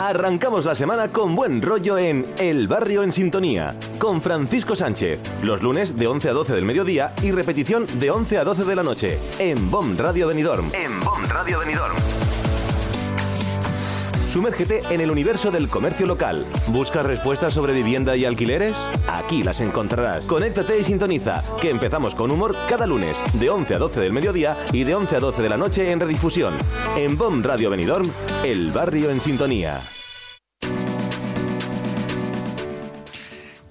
Arrancamos la semana con buen rollo en El Barrio en Sintonía, con Francisco Sánchez, los lunes de 11 a 12 del mediodía y repetición de 11 a 12 de la noche, en BOM Radio Benidorm. En BOM Radio Benidorm. Sumérgete en el universo del comercio local. ¿Buscas respuestas sobre vivienda y alquileres? Aquí las encontrarás. Conéctate y sintoniza, que empezamos con humor cada lunes, de 11 a 12 del mediodía y de 11 a 12 de la noche en redifusión. En BOM Radio Benidorm, El Barrio en Sintonía.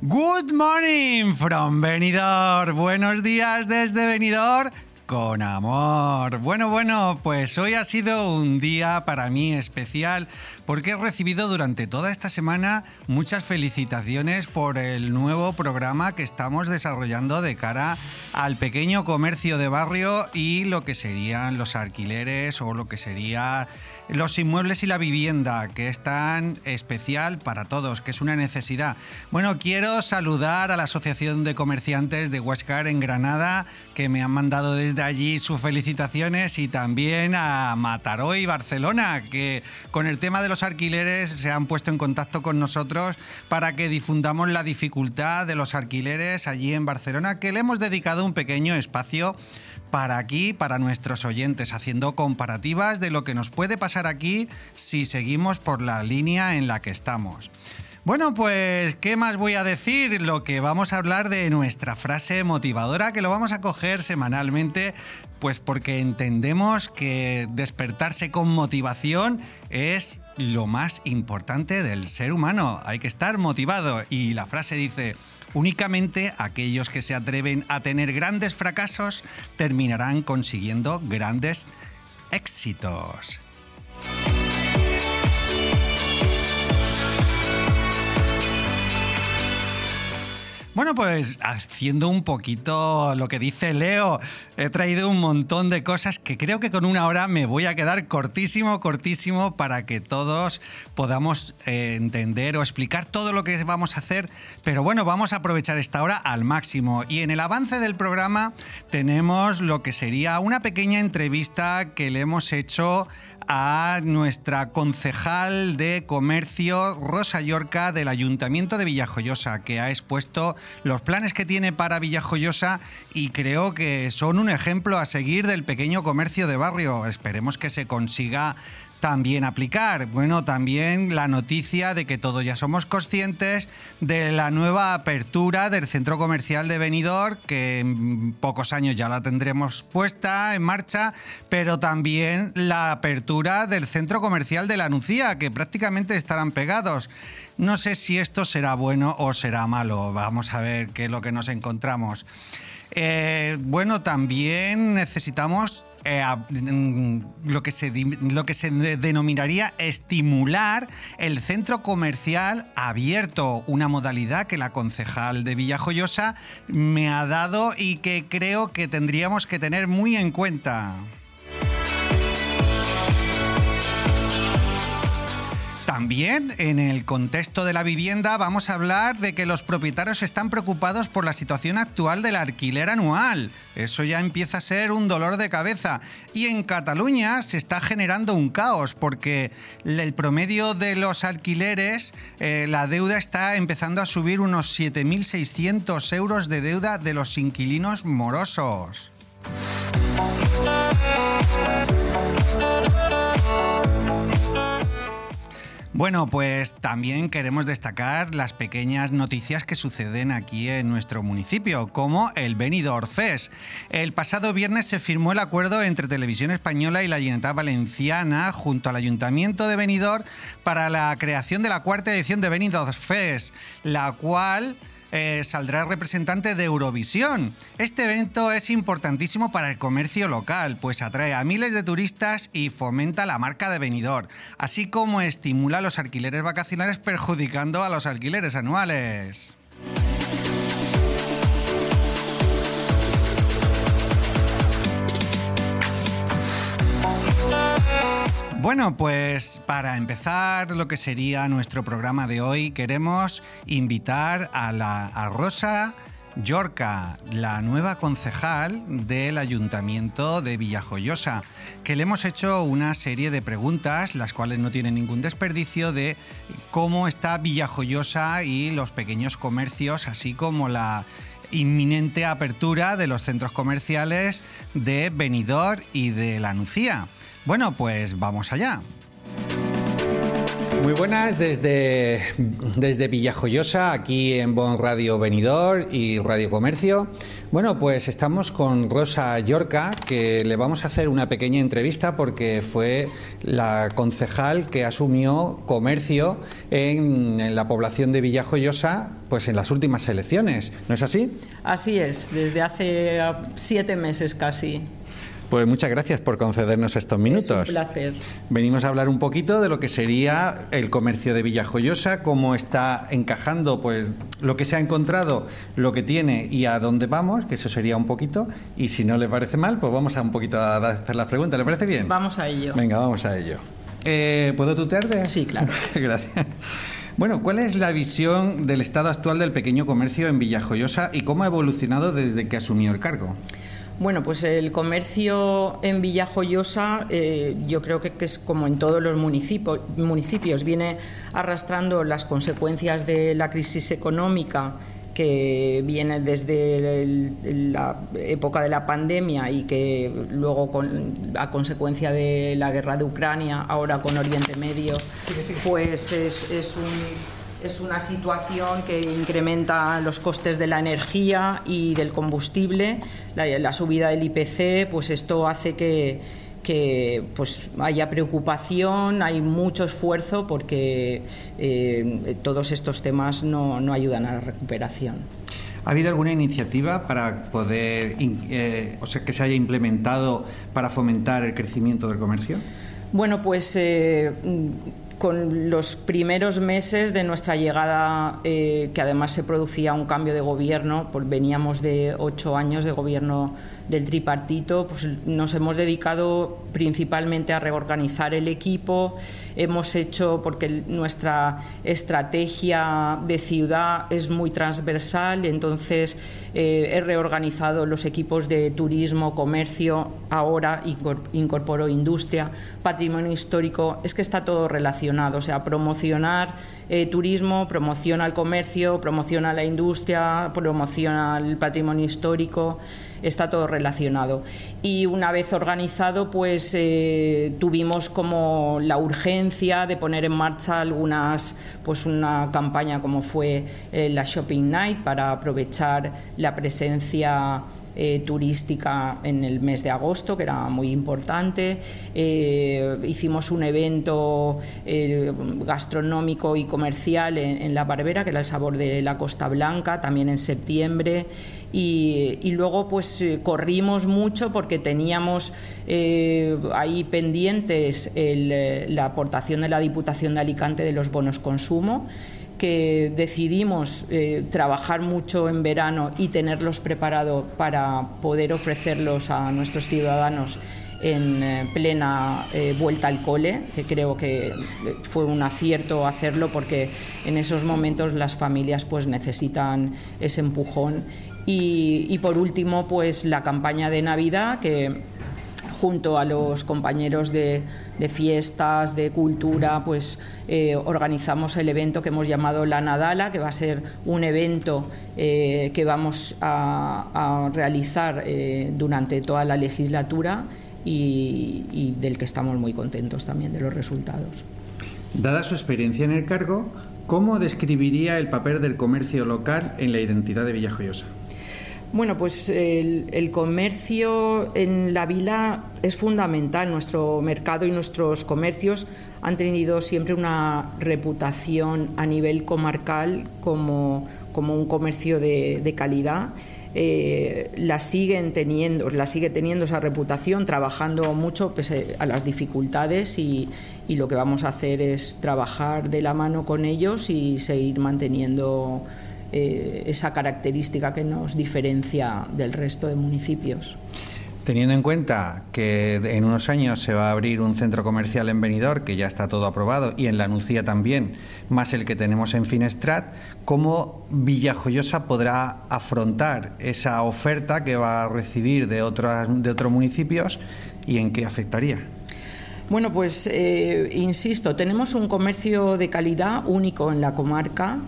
Good morning from Benidorm. Buenos días desde Benidorm con amor. Bueno, bueno, pues hoy ha sido un día para mí especial porque he recibido durante toda esta semana muchas felicitaciones por el nuevo programa que estamos desarrollando de cara al pequeño comercio de barrio y lo que serían los alquileres o lo que sería los inmuebles y la vivienda, que es tan especial para todos, que es una necesidad. Bueno, quiero saludar a la Asociación de Comerciantes de Huáscar en Granada, que me han mandado desde allí sus felicitaciones, y también a Mataró y Barcelona, que con el tema de los alquileres se han puesto en contacto con nosotros para que difundamos la dificultad de los alquileres allí en Barcelona, que le hemos dedicado un pequeño espacio para aquí, para nuestros oyentes, haciendo comparativas de lo que nos puede pasar aquí si seguimos por la línea en la que estamos. Bueno, pues, ¿qué más voy a decir? Lo que vamos a hablar de nuestra frase motivadora, que lo vamos a coger semanalmente, pues porque entendemos que despertarse con motivación es lo más importante del ser humano. Hay que estar motivado. Y la frase dice, Únicamente aquellos que se atreven a tener grandes fracasos terminarán consiguiendo grandes éxitos. Bueno, pues haciendo un poquito lo que dice Leo, he traído un montón de cosas que creo que con una hora me voy a quedar cortísimo, cortísimo para que todos podamos eh, entender o explicar todo lo que vamos a hacer. Pero bueno, vamos a aprovechar esta hora al máximo. Y en el avance del programa tenemos lo que sería una pequeña entrevista que le hemos hecho a nuestra concejal de comercio, Rosa Yorca, del Ayuntamiento de Villajoyosa, que ha expuesto los planes que tiene para Villajoyosa y creo que son un ejemplo a seguir del pequeño comercio de barrio. Esperemos que se consiga también aplicar. Bueno, también la noticia de que todos ya somos conscientes de la nueva apertura del centro comercial de Benidorm, que en pocos años ya la tendremos puesta en marcha, pero también la apertura del centro comercial de la Nucía, que prácticamente estarán pegados. No sé si esto será bueno o será malo. Vamos a ver qué es lo que nos encontramos. Eh, bueno, también necesitamos eh, lo, que se, lo que se denominaría estimular el centro comercial abierto, una modalidad que la concejal de Villajoyosa me ha dado y que creo que tendríamos que tener muy en cuenta. También en el contexto de la vivienda vamos a hablar de que los propietarios están preocupados por la situación actual del alquiler anual. Eso ya empieza a ser un dolor de cabeza. Y en Cataluña se está generando un caos porque el promedio de los alquileres, eh, la deuda está empezando a subir unos 7.600 euros de deuda de los inquilinos morosos. Bueno, pues también queremos destacar las pequeñas noticias que suceden aquí en nuestro municipio, como el Benidorm Fest. El pasado viernes se firmó el acuerdo entre Televisión Española y la Generalitat Valenciana junto al Ayuntamiento de Benidorm para la creación de la cuarta edición de Benidorm Fest, la cual eh, saldrá representante de Eurovisión. Este evento es importantísimo para el comercio local, pues atrae a miles de turistas y fomenta la marca de venidor, así como estimula los alquileres vacacionales perjudicando a los alquileres anuales. Bueno, pues para empezar lo que sería nuestro programa de hoy, queremos invitar a, la, Rosa Yorca, la nueva concejal del Ayuntamiento de Villajoyosa, que le hemos hecho una serie de preguntas, las cuales no tienen ningún desperdicio, de cómo está Villajoyosa y los pequeños comercios, así como la inminente apertura de los centros comerciales de Benidorm y de La Nucía. Bueno, pues vamos allá. Muy buenas desde, desde Villajoyosa, aquí en Bon Radio Venidor y Radio Comercio. Bueno, pues estamos con Rosa Yorca, que le vamos a hacer una pequeña entrevista porque fue la concejal que asumió comercio en, en la población de Villajoyosa pues en las últimas elecciones. ¿No es así? Así es, desde hace siete meses casi. Pues muchas gracias por concedernos estos minutos. Es un placer. Venimos a hablar un poquito de lo que sería el comercio de Villajoyosa, cómo está encajando pues lo que se ha encontrado, lo que tiene y a dónde vamos, que eso sería un poquito. Y si no le parece mal, pues vamos a un poquito a hacer las preguntas. ¿Le parece bien? Vamos a ello. Venga, vamos a ello. Eh, ¿Puedo tutearte? Sí, claro. gracias. Bueno, ¿cuál es la visión del estado actual del pequeño comercio en Villajoyosa y cómo ha evolucionado desde que asumió el cargo? Bueno, pues el comercio en Villajoyosa eh, yo creo que, que, es como en todos los municipios, municipios, viene arrastrando las consecuencias de la crisis económica que viene desde el, la época de la pandemia y que luego con, a consecuencia de la guerra de Ucrania, ahora con Oriente Medio, pues es, es un es una situación que incrementa los costes de la energía y del combustible, la, la subida del IPC, pues esto hace que, que pues haya preocupación, hay mucho esfuerzo porque eh, todos estos temas no, no, ayudan a la recuperación. ¿Ha habido alguna iniciativa para poder, eh, o sea, que se haya implementado para fomentar el crecimiento del comercio? Bueno, pues eh, con los primeros meses de nuestra llegada, eh, que además se producía un cambio de gobierno, pues veníamos de ocho años de gobierno del tripartito, pues nos hemos dedicado principalmente a reorganizar el equipo. Hemos hecho, porque nuestra estrategia de ciudad es muy transversal, entonces eh, he reorganizado los equipos de turismo, comercio, ahora incorporo industria, patrimonio histórico, es que está todo relacionado, o sea, promocionar eh, turismo, promociona el comercio, promociona la industria, promociona el patrimonio histórico está todo relacionado. Y una vez organizado, pues eh, tuvimos como la urgencia de poner en marcha algunas, pues una campaña como fue eh, la Shopping Night para aprovechar la presencia eh, turística en el mes de agosto, que era muy importante. Eh, hicimos un evento eh, gastronómico y comercial en, La Barbera, que era el sabor de la Costa Blanca, también en septiembre. Y, luego pues corrimos mucho porque teníamos ahí pendientes la aportación de la Diputación de Alicante de los bonos consumo que decidimos eh, trabajar mucho en verano y tenerlos preparados para poder ofrecerlos a nuestros ciudadanos en eh, plena eh, vuelta al cole, que creo que fue un acierto hacerlo porque en esos momentos las familias pues necesitan ese empujón. Y, y por último, pues la campaña de Navidad que junto a los compañeros de, fiestas, de cultura, pues eh, organizamos el evento que hemos llamado La Nadala, que va a ser un evento eh, que vamos a, realizar eh, durante toda la legislatura y del que estamos muy contentos también de los resultados. Dada su experiencia en el cargo, ¿cómo describiría el papel del comercio local en la identidad de Villajoyosa? Bueno, pues el, comercio en la vila es fundamental. Nuestro mercado y nuestros comercios han tenido siempre una reputación a nivel comarcal como, como un comercio de, calidad. Eh, la siguen teniendo, la sigue teniendo esa reputación, trabajando mucho pese a las dificultades y lo que vamos a hacer es trabajar de la mano con ellos y seguir manteniendo eh, esa característica que nos diferencia del resto de municipios. Teniendo en cuenta que en unos años se va a abrir un centro comercial en Benidorm, que ya está todo aprobado, y en La Nucía también, más el que tenemos en Finestrat, ¿cómo Villajoyosa podrá afrontar esa oferta que va a recibir de, de otros municipios y en qué afectaría? Bueno, pues eh, insisto, tenemos un comercio de calidad único en la comarca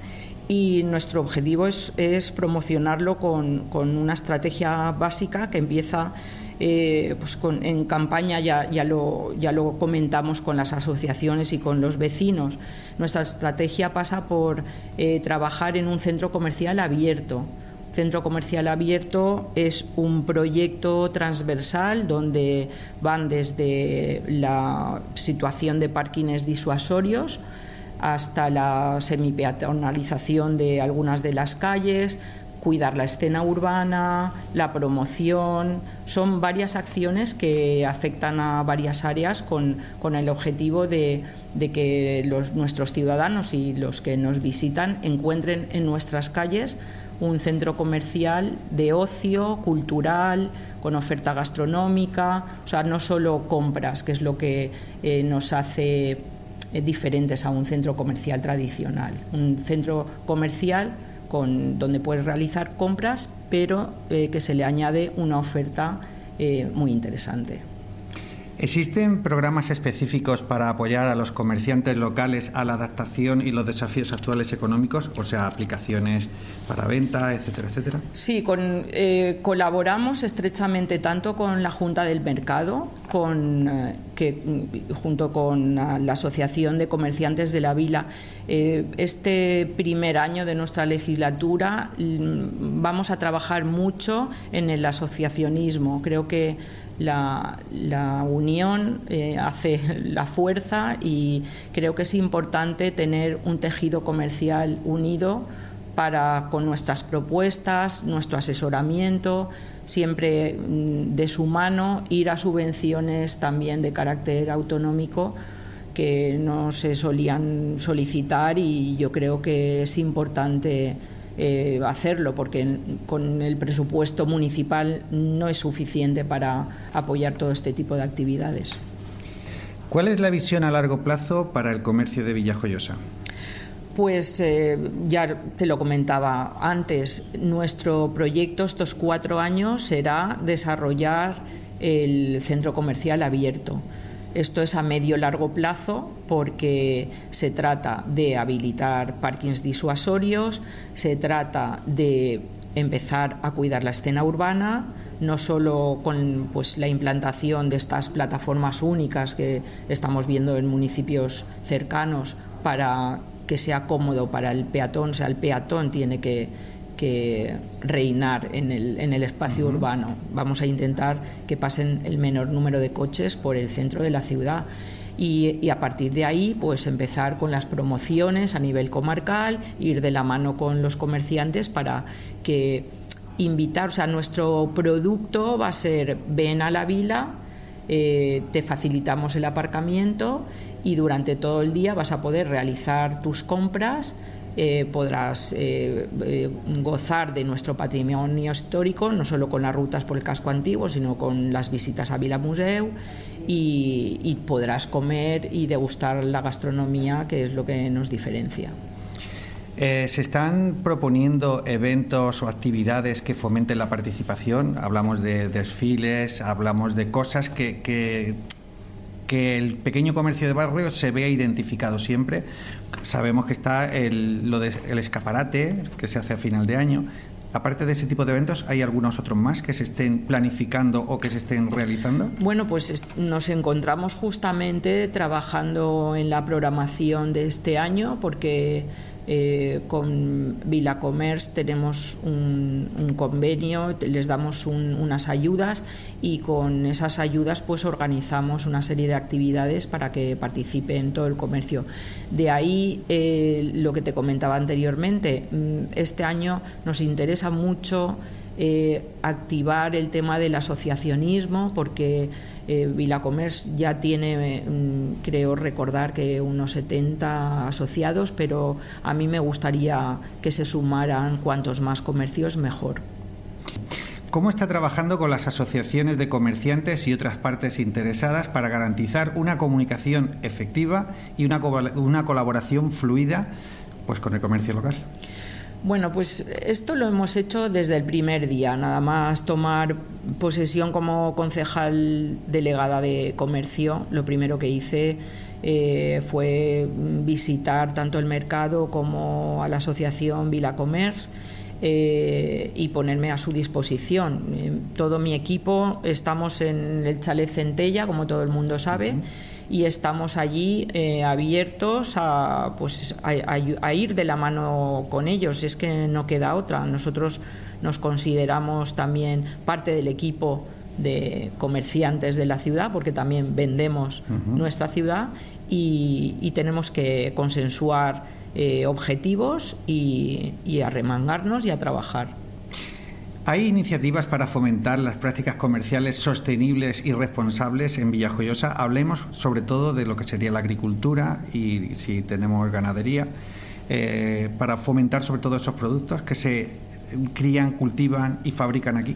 y nuestro objetivo es, promocionarlo con, con, una estrategia básica que empieza eh, pues en campaña ya, ya, lo, ya lo comentamos con las asociaciones y con los vecinos. Nuestra estrategia pasa por eh, trabajar en un centro comercial abierto. Centro Comercial Abierto es un proyecto transversal donde van desde la situación de parkings disuasorios, hasta la semipeatonalización de algunas de las calles, cuidar la escena urbana, la promoción. Son varias acciones que afectan a varias áreas con, el objetivo de, que los, nuestros ciudadanos y los que nos visitan encuentren en nuestras calles un centro comercial de ocio, cultural, con oferta gastronómica, o sea, no solo compras, que es lo que eh, nos hace diferentes a un centro comercial tradicional. Un centro comercial con, donde puedes realizar compras, pero eh, que se le añade una oferta eh, muy interesante. ¿Existen programas específicos para apoyar a los comerciantes locales a la adaptación y los desafíos actuales económicos? O sea, aplicaciones para venta, etcétera, etcétera. Sí, eh, colaboramos estrechamente tanto con la Junta del Mercado, con, eh, que, junto con la Asociación de Comerciantes de la Vila. Eh, este primer año de nuestra legislatura mm, vamos a trabajar mucho en el asociacionismo. Creo que la, unión eh, hace la fuerza y creo que es importante tener un tejido comercial unido para con nuestras propuestas, nuestro asesoramiento, siempre mm, de su mano ir a subvenciones también de carácter autonómico que no se solían solicitar y yo creo que es importante eh, hacerlo, porque con el presupuesto municipal no es suficiente para apoyar todo este tipo de actividades. ¿Cuál es la visión a largo plazo para el comercio de Villajoyosa? Pues eh, ya te lo comentaba antes, nuestro proyecto estos cuatro años será desarrollar el centro comercial abierto. Esto es a medio largo plazo porque se trata de habilitar parkings disuasorios, se trata de empezar a cuidar la escena urbana, no solo con pues, la implantación de estas plataformas únicas que estamos viendo en municipios cercanos para que sea cómodo para el peatón, o sea, el peatón tiene que que reinar en el, en el espacio urbano. Vamos a intentar que pasen el menor número de coches por el centro de la ciudad. Y, a partir de ahí, pues empezar con las promociones a nivel comarcal, ir de la mano con los comerciantes para que invitar, o sea, nuestro producto va a ser ven a la vila, eh, te facilitamos el aparcamiento y durante todo el día vas a poder realizar tus compras eh, podrás eh, eh, gozar de nuestro patrimonio histórico, no solo con las rutas por el casco antiguo, sino con las visitas a Vila Museu y, podrás comer y degustar la gastronomía, que es lo que nos diferencia. ¿Se están proponiendo eventos o actividades que fomenten la participación? Hablamos de desfiles, hablamos de cosas que que el pequeño comercio de barrio se vea identificado siempre. Sabemos que está el, lo de, el escaparate que se hace a final de año. Aparte de ese tipo de eventos, ¿hay algunos otros más que se estén planificando o que se estén realizando? Bueno, pues nos encontramos justamente trabajando en la programación de este año porque eh, con Vilacommerce tenemos un, convenio, les damos unas ayudas y con esas ayudas pues organizamos una serie de actividades para que participe en todo el comercio. De ahí eh, lo que te comentaba anteriormente, mm, este año nos interesa mucho eh, activar el tema del asociacionismo, porque eh, Vilacomers ya tiene, mm, creo recordar que unos 70 asociados, pero a mí me gustaría que se sumaran cuantos más comercios mejor. ¿Cómo está trabajando con las asociaciones de comerciantes y otras partes interesadas para garantizar una comunicación efectiva y una, una colaboración fluida pues, con el comercio local? Bueno, pues esto lo hemos hecho desde el primer día, nada más tomar posesión como concejal delegada de comercio. Lo primero que hice eh, fue visitar tanto el mercado como a la asociación Vila Commerce. Eh, y ponerme a su disposición. Eh, todo mi equipo estamos en el chalet Centella, como todo el mundo sabe y estamos allí eh, abiertos a, pues, a, ir de la mano con ellos. Es que no queda otra. Nosotros nos consideramos también parte del equipo de comerciantes de la ciudad, porque también vendemos nuestra ciudad y, tenemos que consensuar eh, objetivos y, y arremangarnos y a trabajar. ¿Hay iniciativas para fomentar las prácticas comerciales sostenibles y responsables en Villajoyosa? Hablemos sobre todo de lo que sería la agricultura y si tenemos ganadería, eh, para fomentar sobre todo esos productos que se crían, cultivan y fabrican aquí.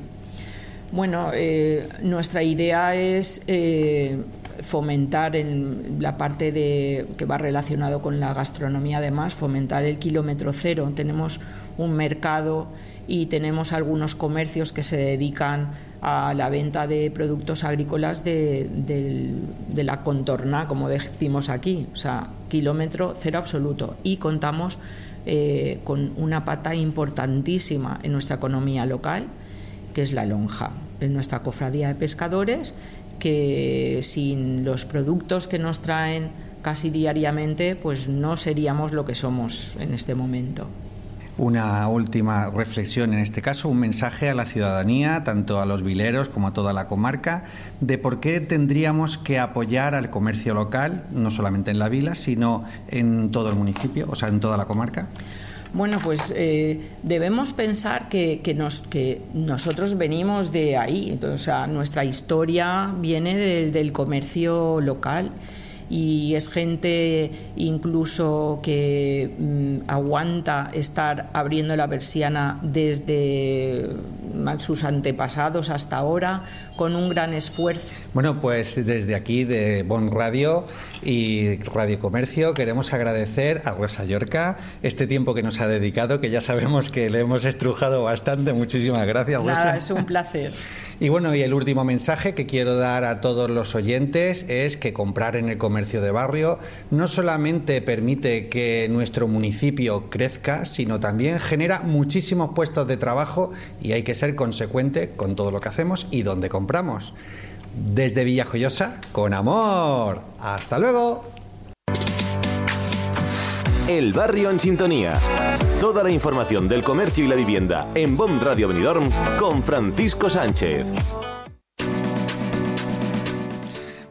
Bueno, eh, nuestra idea es eh, fomentar en la parte de, que va relacionado con la gastronomía, además, fomentar el kilómetro cero. Tenemos un mercado y tenemos algunos comercios que se dedican a la venta de productos agrícolas de, la contorna, como decimos aquí, o sea, kilómetro cero absoluto. Y contamos eh, con una pata importantísima en nuestra economía local, que es la lonja, en nuestra cofradía de pescadores, que sin los productos que nos traen casi diariamente, pues no seríamos lo que somos en este momento una última reflexión, en este caso, un mensaje a la ciudadanía, tanto a los vileros como a toda la comarca, de por qué tendríamos que apoyar al comercio local, no solamente en la vila, sino en todo el municipio, o sea, en toda la comarca. Bueno, pues eh, debemos pensar que, nos, que, nosotros venimos de ahí, o sea, nuestra historia viene del comercio local y es gente incluso que mm, aguanta estar abriendo la persiana desde mm, sus antepasados hasta ahora con un gran esfuerzo. Bueno, pues desde aquí de Bon Radio y Radio Comercio queremos agradecer a Rosa Yorca este tiempo que nos ha dedicado, que ya sabemos que le hemos estrujado bastante. Muchísimas gracias, Rosa. es un placer. Y bueno, y el último mensaje que quiero dar a todos los oyentes es que comprar en el comercio de barrio no solamente permite que nuestro municipio crezca, sino también genera muchísimos puestos de trabajo y hay que ser consecuente con todo lo que hacemos y donde compramos. Desde Villajoyosa, con amor. Hasta luego. El barrio en sintonía. Toda la información del comercio y la vivienda en BOM Radio Benidorm con Francisco Sánchez.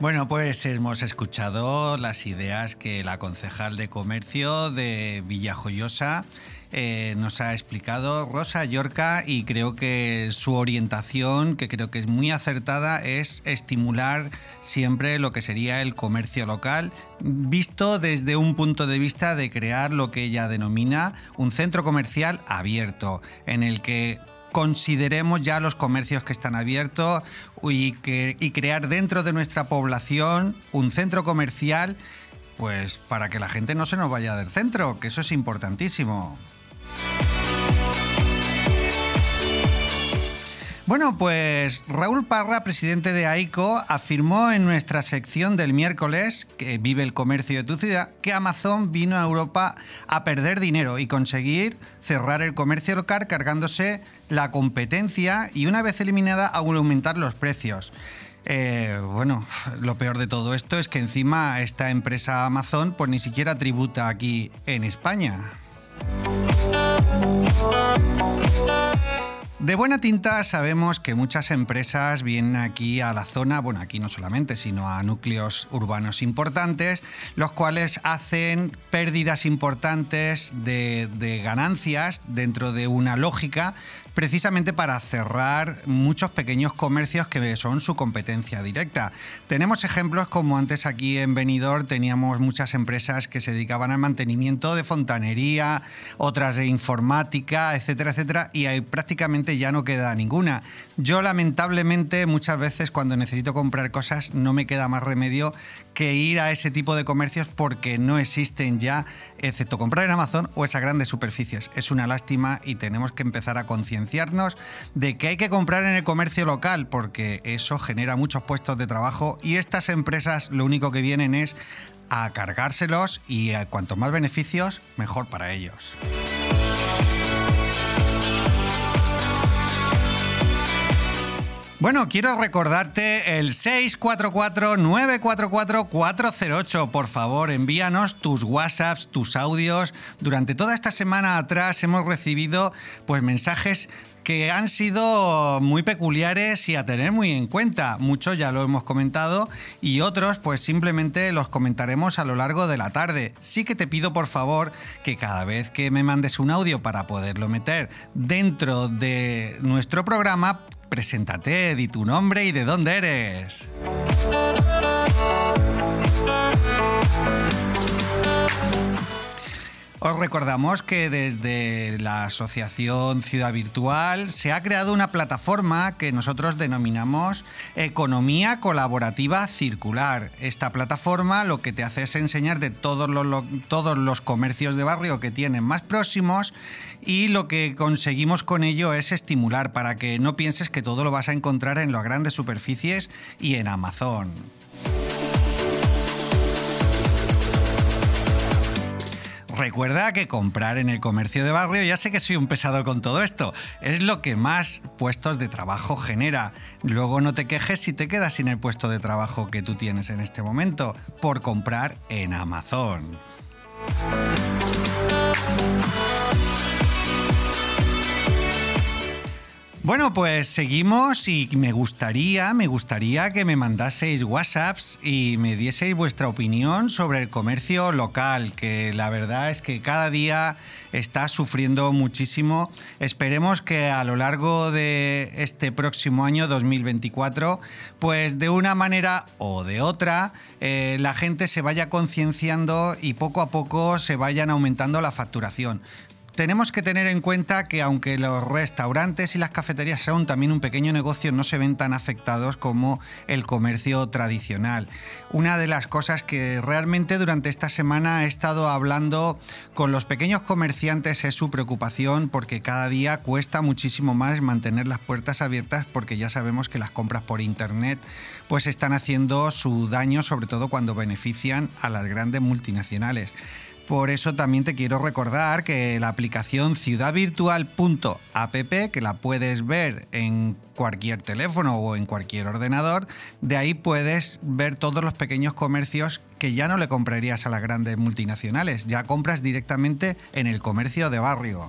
Bueno, pues hemos escuchado las ideas que la concejal de comercio de Villajoyosa eh, nos ha explicado Rosa Yorca y creo que su orientación, que creo que es muy acertada, es estimular siempre lo que sería el comercio local, visto desde un punto de vista de crear lo que ella denomina un centro comercial abierto, en el que consideremos ya los comercios que están abiertos y, y crear dentro de nuestra población un centro comercial pues para que la gente no se nos vaya del centro, que eso es importantísimo. Bueno, pues Raúl Parra, presidente de AICO, afirmó en nuestra sección del miércoles, que vive el comercio de tu ciudad, que Amazon vino a Europa a perder dinero y conseguir cerrar el comercio local cargándose la competencia y una vez eliminada aumentar los precios. Eh, bueno, lo peor de todo esto es que encima esta empresa Amazon pues ni siquiera tributa aquí en España. De buena tinta sabemos que muchas empresas vienen aquí a la zona, bueno, aquí no solamente, sino a núcleos urbanos importantes, los cuales hacen pérdidas importantes de, ganancias dentro de una lógica precisamente para cerrar muchos pequeños comercios que son su competencia directa. Tenemos ejemplos como antes aquí en Benidorm teníamos muchas empresas que se dedicaban al mantenimiento de fontanería, otras de informática, etcétera, etcétera, y ahí prácticamente ya no queda ninguna. Yo lamentablemente muchas veces cuando necesito comprar cosas no me queda más remedio que ir a ese tipo de comercios porque no existen ya, excepto comprar en Amazon o esas grandes superficies. Es una lástima y tenemos que empezar a de que hay que comprar en el comercio local porque eso genera muchos puestos de trabajo y estas empresas lo único que vienen es a cargárselos y a cuanto más beneficios, mejor para ellos. Bueno, quiero recordarte el 644-944-408. Por favor, envíanos tus WhatsApps, tus audios. Durante toda esta semana atrás hemos recibido pues mensajes que han sido muy peculiares y a tener muy en cuenta. Muchos ya lo hemos comentado y otros pues simplemente los comentaremos a lo largo de la tarde. Sí que te pido por favor que cada vez que me mandes un audio para poderlo meter dentro de nuestro programa, preséntate, di tu nombre y de dónde eres. Os recordamos que desde la Asociación Ciudad Virtual se ha creado una plataforma que nosotros denominamos Economía Colaborativa Circular. Esta plataforma lo que te hace es enseñar de todos los, todos los comercios de barrio que tienen más próximos y lo que conseguimos con ello es estimular para que no pienses que todo lo vas a encontrar en las grandes superficies y en Amazon. Recuerda que comprar en el comercio de barrio, ya sé que soy un pesado con todo esto, es lo que más puestos de trabajo genera. Luego no te quejes si te quedas sin el puesto de trabajo que tú tienes en este momento por comprar en Amazon. Bueno, pues seguimos y me gustaría, me gustaría que me mandaseis WhatsApps y me dieseis vuestra opinión sobre el comercio local, que la verdad es que cada día está sufriendo muchísimo. Esperemos que a lo largo de este próximo año 2024, pues de una manera o de otra, eh, la gente se vaya concienciando y poco a poco se vayan aumentando la facturación tenemos que tener en cuenta que aunque los restaurantes y las cafeterías son también un pequeño negocio, no se ven tan afectados como el comercio tradicional. Una de las cosas que realmente durante esta semana he estado hablando con los pequeños comerciantes es su preocupación porque cada día cuesta muchísimo más mantener las puertas abiertas porque ya sabemos que las compras por internet pues están haciendo su daño sobre todo cuando benefician a las grandes multinacionales. Por eso también te quiero recordar que la aplicación ciudadvirtual.app, que la puedes ver en cualquier teléfono o en cualquier ordenador, de ahí puedes ver todos los pequeños comercios que ya no le comprarías a las grandes multinacionales, ya compras directamente en el comercio de barrio.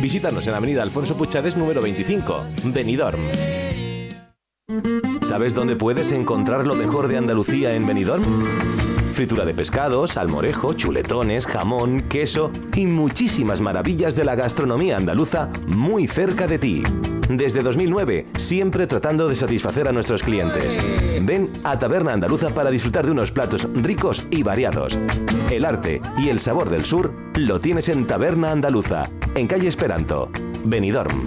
Visítanos en Avenida Alfonso Puchades número 25, Benidorm. ¿Sabes dónde puedes encontrar lo mejor de Andalucía en Benidorm? Fritura de pescado, salmorejo, chuletones, jamón, queso y muchísimas maravillas de la gastronomía andaluza muy cerca de ti. Desde 2009, siempre tratando de satisfacer a nuestros clientes. Ven a Taberna Andaluza para disfrutar de unos platos ricos y variados. El arte y el sabor del sur lo tienes en Taberna Andaluza, en calle Esperanto, Benidorm.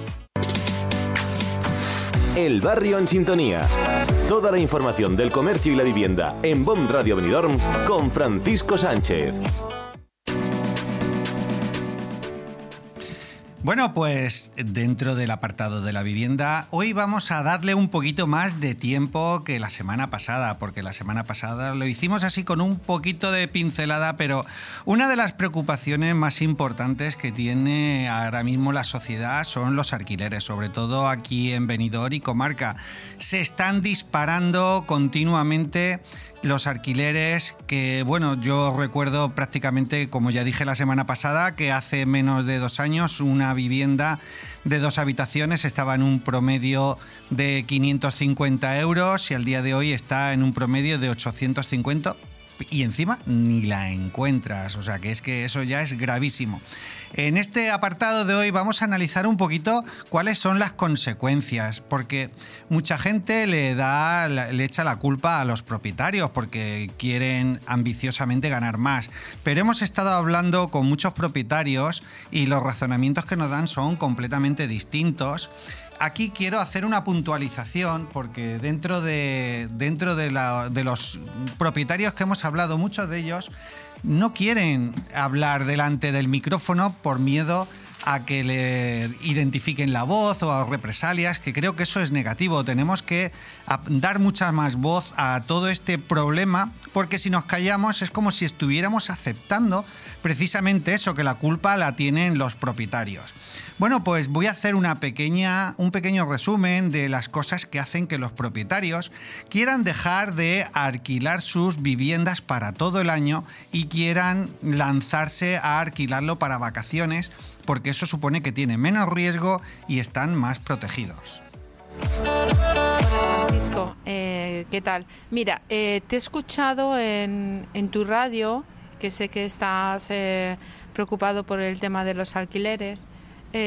El barrio en sintonía. Toda la información del comercio y la vivienda en BOM Radio Benidorm con Francisco Sánchez. Bueno, pues dentro del apartado de la vivienda, hoy vamos a darle un poquito más de tiempo que la semana pasada, porque la semana pasada lo hicimos así con un poquito de pincelada, pero una de las preocupaciones más importantes que tiene ahora mismo la sociedad son los alquileres, sobre todo aquí en Benidorm y comarca. Se están disparando continuamente los alquileres que, bueno, yo recuerdo prácticamente, como ya dije la semana pasada, que hace menos de dos años una vivienda de dos habitaciones estaba en un promedio de 550 euros y al día de hoy está en un promedio de 850 y encima ni la encuentras. O sea que es que eso ya es gravísimo. En este apartado de hoy vamos a analizar un poquito cuáles son las consecuencias, porque mucha gente le da, le echa la culpa a los propietarios porque quieren ambiciosamente ganar más. Pero hemos estado hablando con muchos propietarios y los razonamientos que nos dan son completamente distintos aquí quiero hacer una puntualización porque dentro de, dentro de, los propietarios que hemos hablado, muchos de ellos no quieren hablar delante del micrófono por miedo que le identifiquen la voz o a represalias, que creo que eso es negativo. Tenemos que dar mucha más voz a todo este problema, porque si nos callamos es como si estuviéramos aceptando precisamente eso, que la culpa la tienen los propietarios. Bueno, pues voy a hacer una pequeña, un pequeño resumen de las cosas que hacen que los propietarios quieran dejar de alquilar sus viviendas para todo el año y quieran lanzarse a alquilarlo para vacaciones, porque eso supone que tienen menos riesgo y están más protegidos. Francisco, eh, ¿qué tal? Mira, eh, te he escuchado en, tu radio, que sé que estás eh, preocupado por el tema de los alquileres.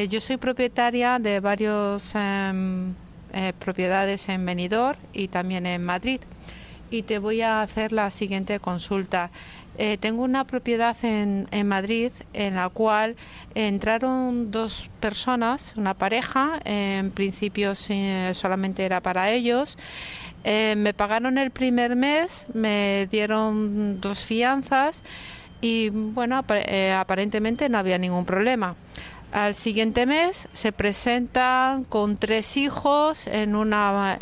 Yo soy propietaria de varias em, propiedades en Benidorm y también en Madrid. Y te voy a hacer la siguiente consulta. Eh, tengo una propiedad en, en, Madrid en la cual entraron dos personas, una pareja, en principio solamente era para ellos. me pagaron el primer mes, me dieron dos fianzas y bueno, aparentemente no había ningún problema. Al siguiente mes se presentan con tres hijos en, un,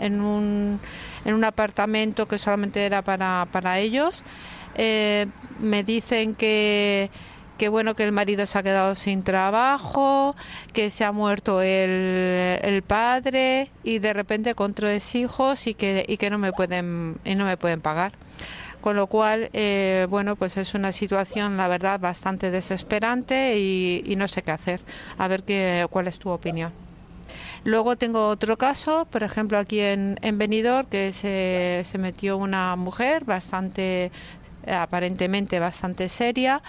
en un apartamento que solamente era para, ellos. Eh, me dicen que, bueno que el marido se ha quedado sin trabajo, que se ha muerto el, padre y de repente con tres hijos y que, no me pueden pagar con lo cual, eh, bueno, pues es una situación, la verdad, bastante desesperante y, no sé qué hacer. A ver qué, cuál es tu opinión. Luego tengo otro caso, por ejemplo, aquí en, en Benidorm, que se, se metió una mujer bastante, aparentemente bastante seria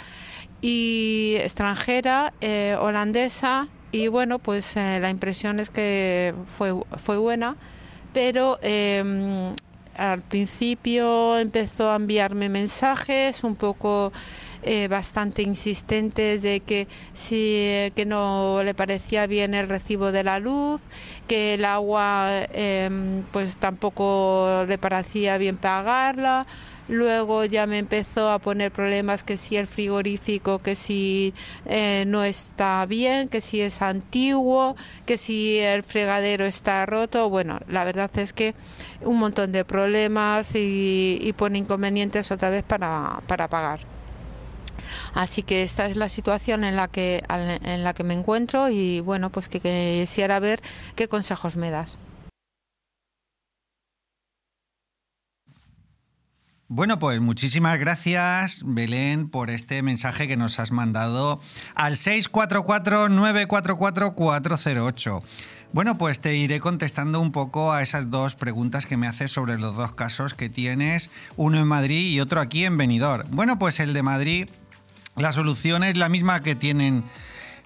y extranjera, eh, holandesa, y bueno, pues eh, la impresión es que fue, fue buena, pero em, al principio empezó a enviarme mensajes un poco eh, bastante insistentes de que si que no le parecía bien el recibo de la luz, que el agua em, pues tampoco le parecía bien pagarla. Luego ya me empezó a poner problemas que si el frigorífico, que si eh, no está bien, que si es antiguo, que si el fregadero está roto. Bueno, la verdad es que un montón de problemas y, pone inconvenientes otra vez para, para pagar. Así que esta es la situación en la que me encuentro y bueno, pues que quisiera ver qué consejos me das. Bueno, pues muchísimas gracias, Belén, por este mensaje que nos has mandado al 644-944-408. Bueno, pues te iré contestando un poco a esas dos preguntas que me haces sobre los dos casos que tienes, uno en Madrid y otro aquí en Benidorm. Bueno, pues el de Madrid, la solución es la misma que tienen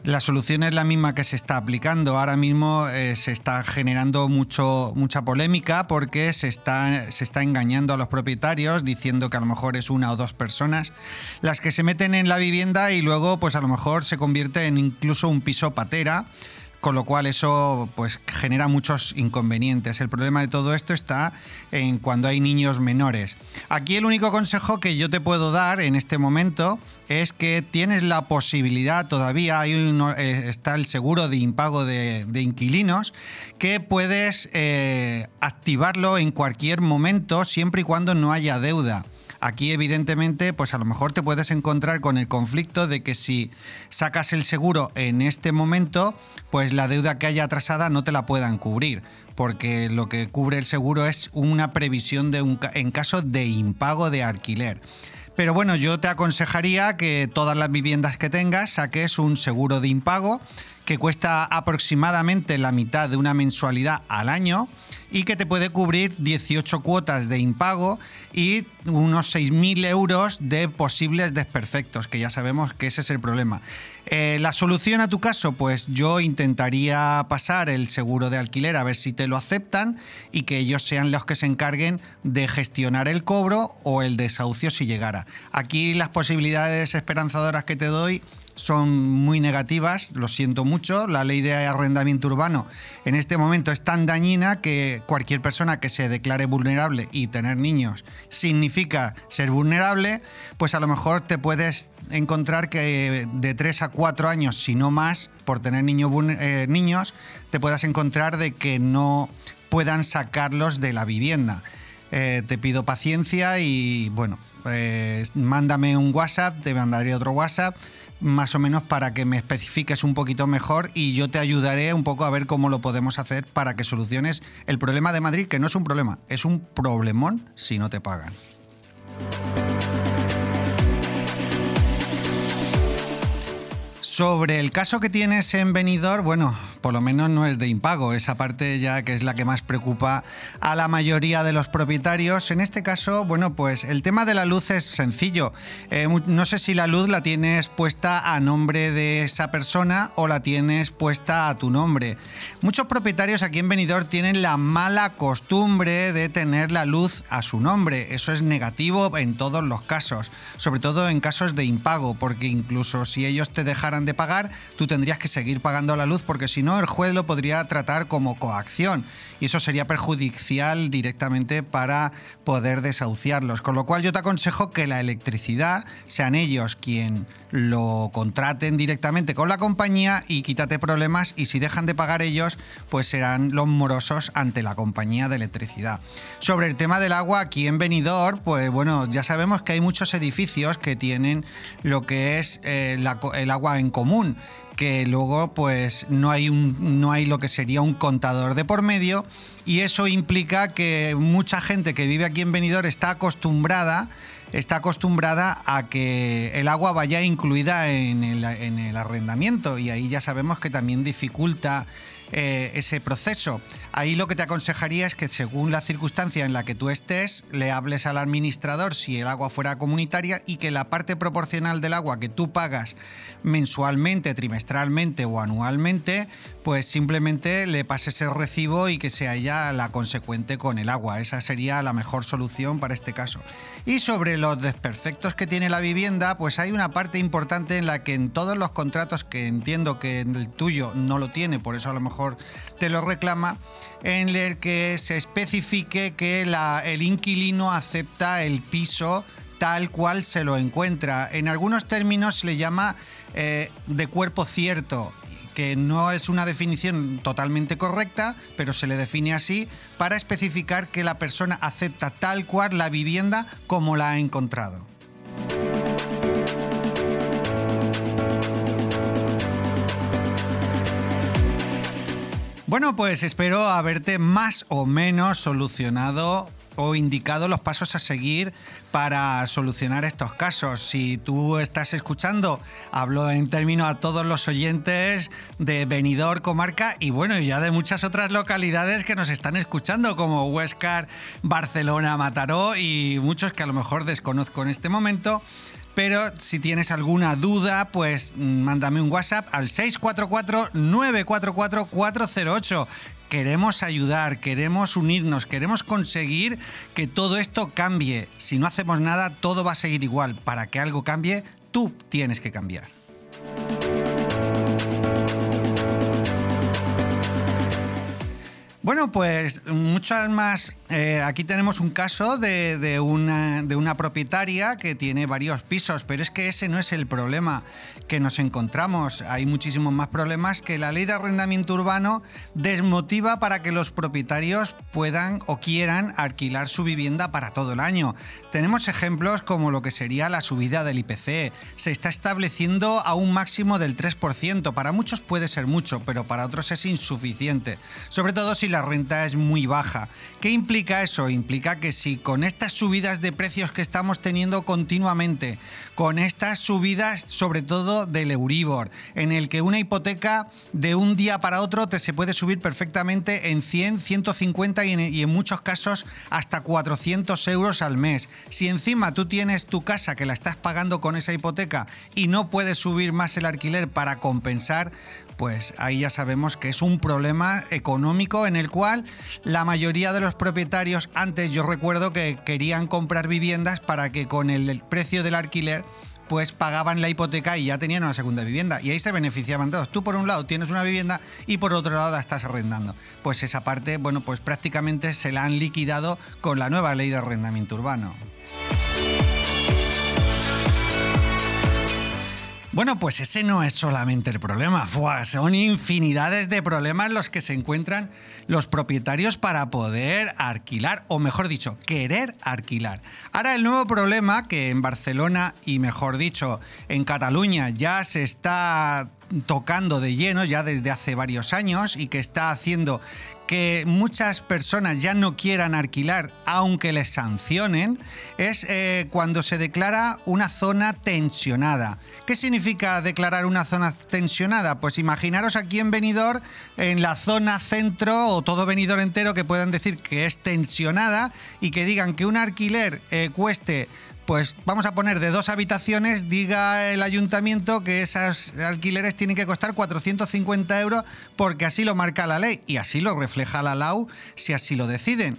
la solución es la misma que se está aplicando. Ahora mismo eh, se está generando mucho, mucha polémica porque se está, se está engañando a los propietarios diciendo que a lo mejor es una o dos personas las que se meten en la vivienda y luego pues a lo mejor se convierte en incluso un piso patera con lo cual eso pues genera muchos inconvenientes. El problema de todo esto está en cuando hay niños menores. Aquí el único consejo que yo te puedo dar en este momento es que tienes la posibilidad todavía, hay eh, está el seguro de impago de, inquilinos, que puedes eh, activarlo en cualquier momento siempre y cuando no haya deuda. Aquí, evidentemente, pues a lo mejor te puedes encontrar con el conflicto de que si sacas el seguro en este momento, pues la deuda que haya atrasada no te la puedan cubrir, porque lo que cubre el seguro es una previsión de un, en caso de impago de alquiler. Pero bueno, yo te aconsejaría que todas las viviendas que tengas saques un seguro de impago que cuesta aproximadamente la mitad de una mensualidad al año y que te puede cubrir 18 cuotas de impago y unos 6.000 euros de posibles desperfectos, que ya sabemos que ese es el problema. Eh, la solución a tu caso, pues yo intentaría pasar el seguro de alquiler a ver si te lo aceptan y que ellos sean los que se encarguen de gestionar el cobro o el desahucio si llegara. Aquí las posibilidades esperanzadoras que te doy son muy negativas, lo siento mucho. La ley de arrendamiento urbano en este momento es tan dañina que cualquier persona que se declare vulnerable y tener niños significa ser vulnerable, pues a lo mejor te puedes encontrar que de 3 a 4 años, si no más, por tener eh, niños, te puedas encontrar de que no puedan sacarlos de la vivienda. Eh, te pido paciencia y bueno, pues mándame un WhatsApp, te mandaré otro WhatsApp más o menos para que me especifiques un poquito mejor y yo te ayudaré un poco a ver cómo lo podemos hacer para que soluciones el problema de Madrid, que no es un problema, es un problemón si no te pagan. Sobre el caso que tienes en Benidorm, bueno, por lo menos no es de impago, esa parte ya que es la que más preocupa a la mayoría de los propietarios. En este caso, bueno, pues el tema de la luz es sencillo. Eh, no sé si la luz la tienes puesta a nombre de esa persona o la tienes puesta a tu nombre. Muchos propietarios aquí en Benidorm tienen la mala costumbre de tener la luz a su nombre. Eso es negativo en todos los casos, sobre todo en casos de impago, porque incluso si ellos te dejaran de pagar, tú tendrías que seguir pagando la luz porque si no, el juez lo podría tratar como coacción y eso sería perjudicial directamente para poder desahuciarlos. Con lo cual yo te aconsejo que la electricidad sean ellos quien lo contraten directamente con la compañía y quítate problemas y si dejan de pagar ellos, pues serán los morosos ante la compañía de electricidad. Sobre el tema del agua, aquí en Benidorm, pues bueno, ya sabemos que hay muchos edificios que tienen lo que es eh, el agua en común que luego pues no hay, un, no hay lo que sería un contador de por medio y eso implica que mucha gente que vive aquí en Benidorm está acostumbrada está acostumbrada a que el agua vaya incluida en el, en el arrendamiento y ahí ya sabemos que también dificulta eh, ese proceso. Ahí lo que te aconsejaría es que según la circunstancia en la que tú estés, le hables al administrador si el agua fuera comunitaria y que la parte proporcional del agua que tú pagas mensualmente, trimestralmente o anualmente, pues simplemente le pases el recibo y que sea ella la consecuente con el agua. Esa sería la mejor solución para este caso. Y sobre los desperfectos que tiene la vivienda, pues hay una parte importante en la que en todos los contratos, que entiendo que el tuyo no lo tiene, por eso a lo mejor te lo reclama, en el que se especifique que el inquilino acepta el piso tal cual se lo encuentra. En algunos términos se le llama eh, de cuerpo cierto que no es una definición totalmente correcta, pero se le define así para especificar que la persona acepta tal cual la vivienda como la ha encontrado. Bueno, pues espero haberte más o menos solucionado o indicado los pasos a seguir para solucionar estos casos. Si tú estás escuchando, hablo en términos a todos los oyentes de Benidorm, comarca y bueno, ya de muchas otras localidades que nos están escuchando, como Huescar, Barcelona, Mataró y muchos que a lo mejor desconozco en este momento. Pero si tienes alguna duda, pues mm, mándame un WhatsApp al 644-944-408 queremos ayudar, queremos unirnos, queremos conseguir que todo esto cambie. Si no hacemos nada, todo va a seguir igual. Para que algo cambie, tú tienes que cambiar. Bueno, pues muchas más. Eh, aquí tenemos un caso de, una, de una propietaria que tiene varios pisos, pero es que ese no es el problema que nos encontramos. Hay muchísimos más problemas que la ley de arrendamiento urbano desmotiva para que los propietarios puedan o quieran alquilar su vivienda para todo el año. Tenemos ejemplos como lo que sería la subida del IPC. Se está estableciendo a un máximo del 3%. Para muchos puede ser mucho, pero para otros es insuficiente. Sobre todo si la renta es muy baja. ¿Qué implica eso? Implica que si con estas subidas de precios que estamos teniendo continuamente, con estas subidas sobre todo del Euribor, en el que una hipoteca de un día para otro te se puede subir perfectamente en 100, 150 y en, y en muchos casos hasta 400 euros al mes. Si encima tú tienes tu casa que la estás pagando con esa hipoteca y no puedes subir más el alquiler para compensar, pues ahí ya sabemos que es un problema económico en el cual la mayoría de los propietarios antes yo recuerdo que querían comprar viviendas para que con el precio del alquiler pues pagaban la hipoteca y ya tenían una segunda vivienda. Y ahí se beneficiaban todos. Tú por un lado tienes una vivienda y por otro lado la estás arrendando. Pues esa parte, bueno, pues prácticamente se la han liquidado con la nueva ley de arrendamiento urbano. Bueno, pues ese no es solamente el problema, son infinidades de problemas los que se encuentran los propietarios para poder alquilar, o mejor dicho, querer alquilar. Ahora el nuevo problema que en Barcelona y mejor dicho en Cataluña ya se está tocando de lleno ya desde hace varios años y que está haciendo que muchas personas ya no quieran alquilar aunque les sancionen es eh, cuando se declara una zona tensionada. ¿Qué significa declarar una zona tensionada? Pues imaginaros aquí en Benidorm, en la zona centro o todo Benidorm entero que puedan decir que es tensionada y que digan que un alquiler eh, cueste pues vamos a poner de dos habitaciones, diga el ayuntamiento que esos alquileres tienen que costar 450 euros porque así lo marca la ley y así lo refleja la LAU si así lo deciden.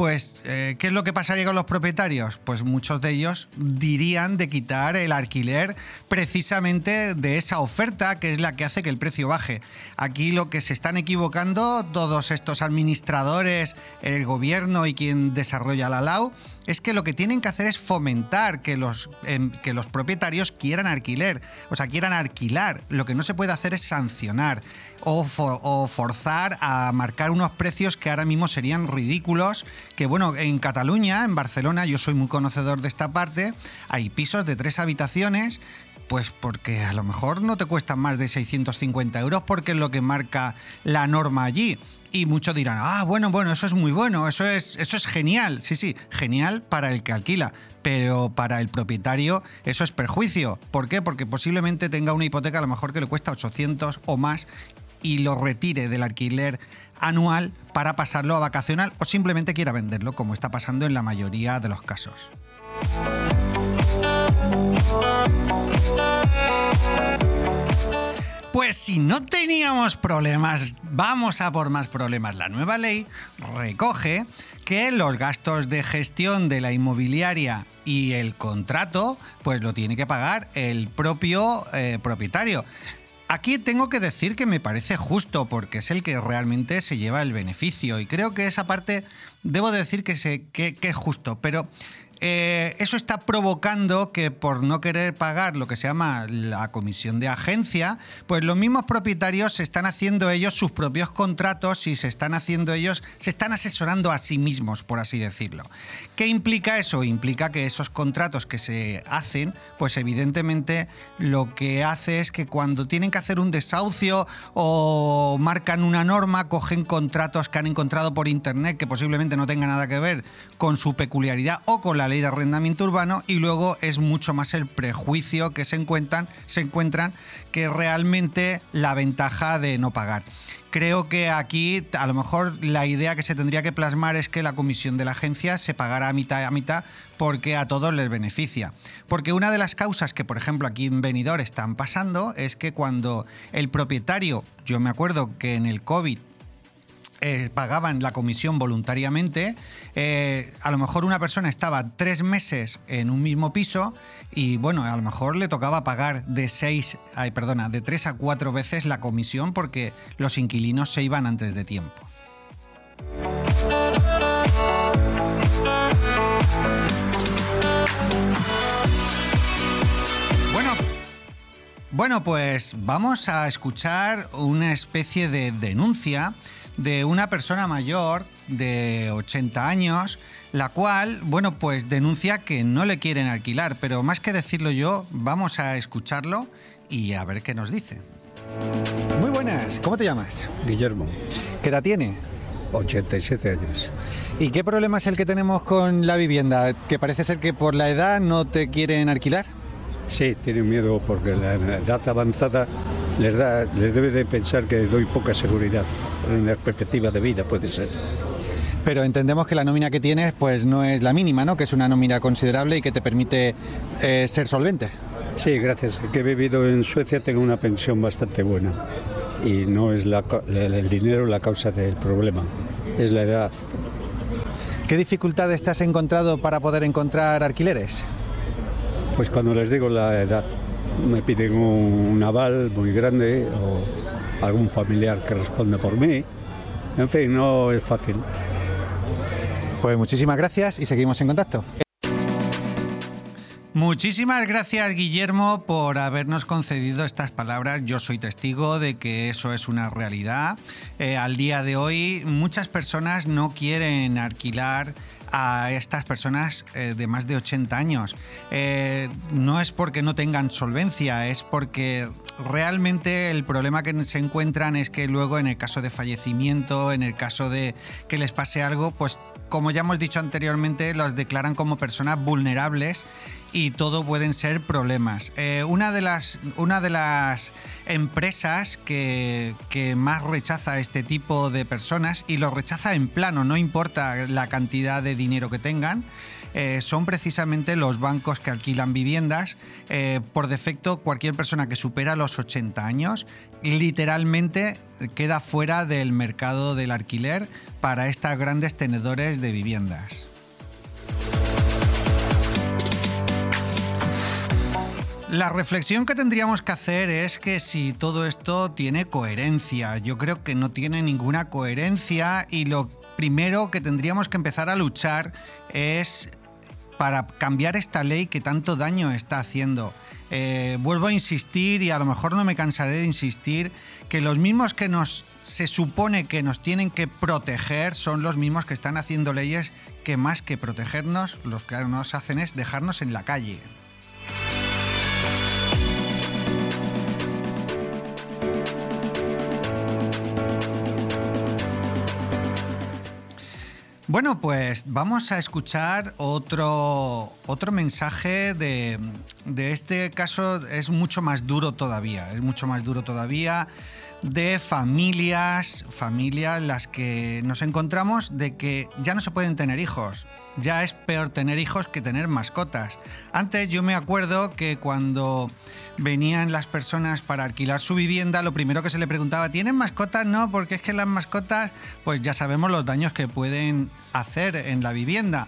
Pues, eh, ¿qué es lo que pasaría con los propietarios? Pues muchos de ellos dirían de quitar el alquiler precisamente de esa oferta que es la que hace que el precio baje. Aquí lo que se están equivocando todos estos administradores, el gobierno y quien desarrolla la LAU es que lo que tienen que hacer es fomentar que los, em, que los propietarios quieran alquiler, o sea, quieran alquilar. Lo que no se puede hacer es sancionar o, forzar a marcar unos precios que ahora mismo serían ridículos. Que bueno, en Cataluña, en Barcelona, yo soy muy conocedor de esta parte, hay pisos de tres habitaciones pues porque a lo mejor no te cuestan más de 650 euros porque es lo que marca la norma allí. Y muchos dirán, ah, bueno, bueno, eso es muy bueno, eso es, eso es genial. Sí, sí, genial para el que alquila, pero para el propietario eso es perjuicio. ¿Por qué? Porque posiblemente tenga una hipoteca a lo mejor que le cuesta 800 o más y lo retire del alquiler anual para pasarlo a vacacional o simplemente quiera venderlo, como está pasando en la mayoría de los casos. Pues si no teníamos problemas, vamos a por más problemas. La nueva ley recoge que los gastos de gestión de la inmobiliaria y el contrato, pues lo tiene que pagar el propio eh, propietario. Aquí tengo que decir que me parece justo porque es el que realmente se lleva el beneficio y creo que esa parte debo decir que, que es justo, pero Eh, eso está provocando que por no querer pagar lo que se llama la comisión de agencia, pues los mismos propietarios se están haciendo ellos sus propios contratos y se están haciendo ellos, se están asesorando a sí mismos, por así decirlo. ¿Qué implica eso? Implica que esos contratos que se hacen, pues evidentemente lo que hace es que cuando tienen que hacer un desahucio o marcan una norma, cogen contratos que han encontrado por internet que posiblemente no tengan nada que ver con su peculiaridad o con la ley de arrendamiento urbano y luego es mucho más el prejuicio que se encuentran, se encuentran que realmente la ventaja de no pagar. Creo que aquí a lo mejor la idea que se tendría que plasmar es que la comisión de la agencia se pagara a mitad a mitad porque a todos les beneficia. Porque una de las causas que, por ejemplo, aquí en Benidorm están pasando es que cuando el propietario, yo me acuerdo que en el COVID eh, pagaban la comisión voluntariamente. Eh, a lo mejor una persona estaba tres meses en un mismo piso y bueno, a lo mejor le tocaba pagar de seis, ay, perdona, de tres a cuatro veces la comisión porque los inquilinos se iban antes de tiempo. Bueno, bueno, pues vamos a escuchar una especie de denuncia de una persona mayor de 80 años, la cual, bueno, pues denuncia que no le quieren alquilar, pero más que decirlo yo, vamos a escucharlo y a ver qué nos dice. Muy buenas, ¿cómo te llamas? Guillermo, ¿Qué edad tiene? 87 años. ¿Y qué problema es el que tenemos con la vivienda? Que parece ser que por la edad no te quieren alquilar. Sí, tienen miedo porque la edad avanzada les, da, les debe de pensar que doy poca seguridad. En la perspectiva de vida puede ser. Pero entendemos que la nómina que tienes pues no es la mínima, ¿no? Que es una nómina considerable y que te permite eh, ser solvente. Sí, gracias. Que he vivido en Suecia tengo una pensión bastante buena. Y no es la el dinero la causa del problema, es la edad. ¿Qué dificultades te has encontrado para poder encontrar alquileres? Pues cuando les digo la edad, me piden un, un aval muy grande o algún familiar que responda por mí. En fin, no es fácil. Pues muchísimas gracias y seguimos en contacto. Muchísimas gracias Guillermo por habernos concedido estas palabras. Yo soy testigo de que eso es una realidad. Eh, al día de hoy muchas personas no quieren alquilar a estas personas eh, de más de 80 años. Eh, no es porque no tengan solvencia, es porque realmente el problema que se encuentran es que luego en el caso de fallecimiento, en el caso de que les pase algo, pues como ya hemos dicho anteriormente, los declaran como personas vulnerables y todo pueden ser problemas. Eh, una, de las, una de las empresas que, que más rechaza este tipo de personas, y lo rechaza en plano, no importa la cantidad de dinero que tengan, eh, son precisamente los bancos que alquilan viviendas. Eh, por defecto, cualquier persona que supera los 80 años literalmente queda fuera del mercado del alquiler para estas grandes tenedores de viviendas. La reflexión que tendríamos que hacer es que si todo esto tiene coherencia. Yo creo que no tiene ninguna coherencia y lo primero que tendríamos que empezar a luchar es para cambiar esta ley que tanto daño está haciendo. Eh, vuelvo a insistir y a lo mejor no me cansaré de insistir que los mismos que nos se supone que nos tienen que proteger son los mismos que están haciendo leyes que más que protegernos, los que nos hacen es dejarnos en la calle. Bueno, pues vamos a escuchar otro, otro mensaje de, de este caso, es mucho más duro todavía, es mucho más duro todavía de familias, familias las que nos encontramos de que ya no se pueden tener hijos. Ya es peor tener hijos que tener mascotas. Antes yo me acuerdo que cuando venían las personas para alquilar su vivienda, lo primero que se le preguntaba, ¿tienen mascotas? No, porque es que las mascotas, pues ya sabemos los daños que pueden hacer en la vivienda.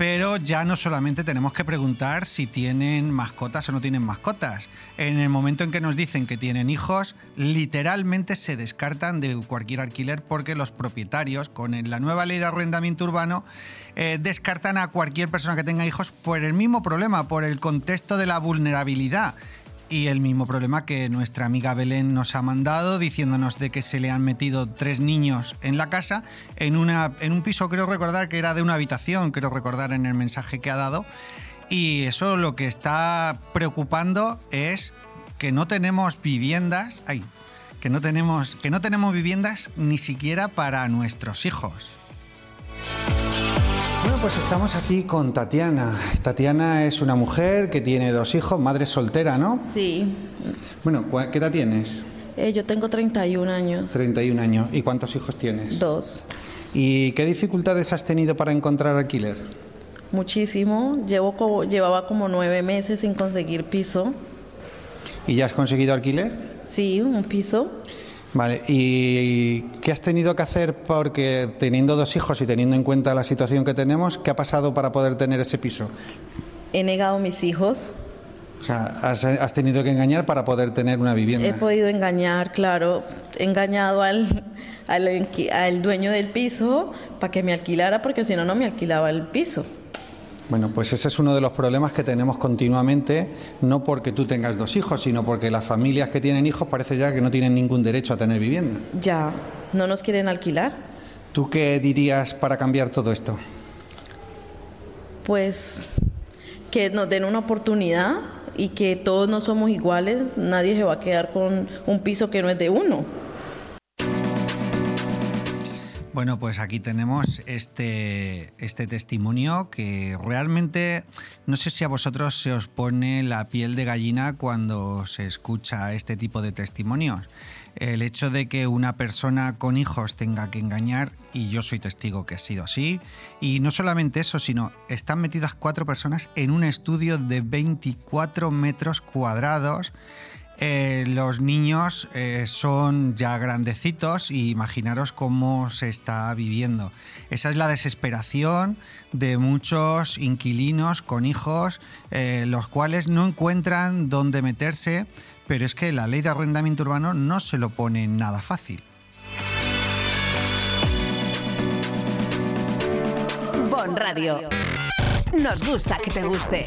Pero ya no solamente tenemos que preguntar si tienen mascotas o no tienen mascotas. En el momento en que nos dicen que tienen hijos, literalmente se descartan de cualquier alquiler porque los propietarios, con la nueva ley de arrendamiento urbano, eh, descartan a cualquier persona que tenga hijos por el mismo problema, por el contexto de la vulnerabilidad y el mismo problema que nuestra amiga Belén nos ha mandado diciéndonos de que se le han metido tres niños en la casa en, una, en un piso, creo recordar que era de una habitación, creo recordar en el mensaje que ha dado. Y eso lo que está preocupando es que no tenemos viviendas, ay, que no tenemos, que no tenemos viviendas ni siquiera para nuestros hijos. Pues estamos aquí con Tatiana. Tatiana es una mujer que tiene dos hijos, madre soltera, ¿no? Sí. Bueno, ¿qué edad tienes? Eh, yo tengo 31 años. 31 años. ¿Y cuántos hijos tienes? Dos. ¿Y qué dificultades has tenido para encontrar alquiler? Muchísimo. Llevo como, llevaba como nueve meses sin conseguir piso. ¿Y ya has conseguido alquiler? Sí, un piso. Vale, ¿y qué has tenido que hacer porque teniendo dos hijos y teniendo en cuenta la situación que tenemos, qué ha pasado para poder tener ese piso? He negado mis hijos. O sea, has, tenido que engañar para poder tener una vivienda. He podido engañar, claro. He engañado al, al, al dueño del piso para que me alquilara porque si no, no me alquilaba el piso. Bueno, pues ese es uno de los problemas que tenemos continuamente, no porque tú tengas dos hijos, sino porque las familias que tienen hijos parece ya que no tienen ningún derecho a tener vivienda. Ya, no nos quieren alquilar. ¿Tú qué dirías para cambiar todo esto? Pues que nos den una oportunidad y que todos no somos iguales, nadie se va a quedar con un piso que no es de uno. Bueno, pues aquí tenemos este, este testimonio que realmente no sé si a vosotros se os pone la piel de gallina cuando se escucha este tipo de testimonios. El hecho de que una persona con hijos tenga que engañar, y yo soy testigo que ha sido así, y no solamente eso, sino están metidas cuatro personas en un estudio de 24 metros cuadrados eh, los niños eh, son ya grandecitos y imaginaros cómo se está viviendo. Esa es la desesperación de muchos inquilinos con hijos, eh, los cuales no encuentran dónde meterse, pero es que la ley de arrendamiento urbano no se lo pone nada fácil. Bon Radio. Nos gusta que te guste.